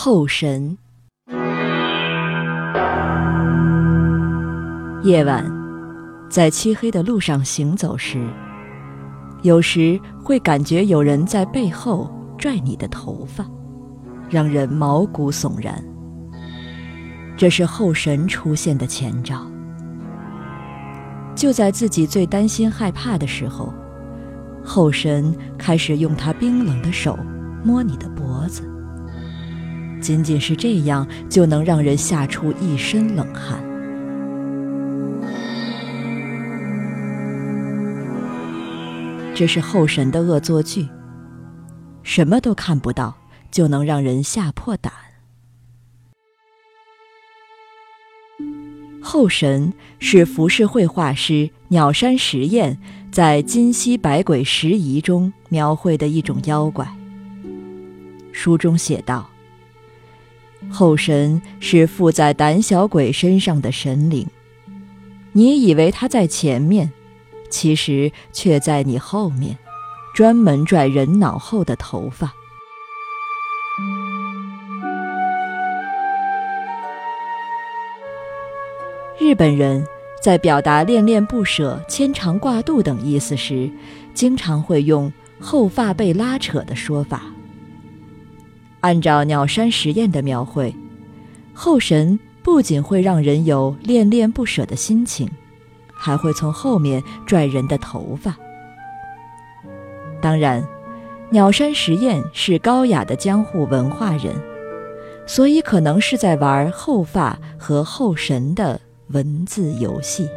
后神。夜晚，在漆黑的路上行走时，有时会感觉有人在背后拽你的头发，让人毛骨悚然。这是后神出现的前兆。就在自己最担心害怕的时候，后神开始用他冰冷的手摸你的脖子。仅仅是这样，就能让人吓出一身冷汗。这是后神的恶作剧。什么都看不到，就能让人吓破胆。后神是浮世绘画师鸟山石燕在《今昔百鬼拾遗》中描绘的一种妖怪。书中写道：“后神是附在胆小鬼身上的神灵，你以为他在前面，其实却在你后面，专门拽人脑后的头发。”日本人在表达恋恋不舍、牵肠挂肚等意思时，经常会用“后发被拉扯”的说法。按照鸟山实验的描绘，后神不仅会让人有恋恋不舍的心情，还会从后面拽人的头发。当然，鸟山实验是高雅的江户文化人，所以可能是在玩后发和后神的。文字游戏。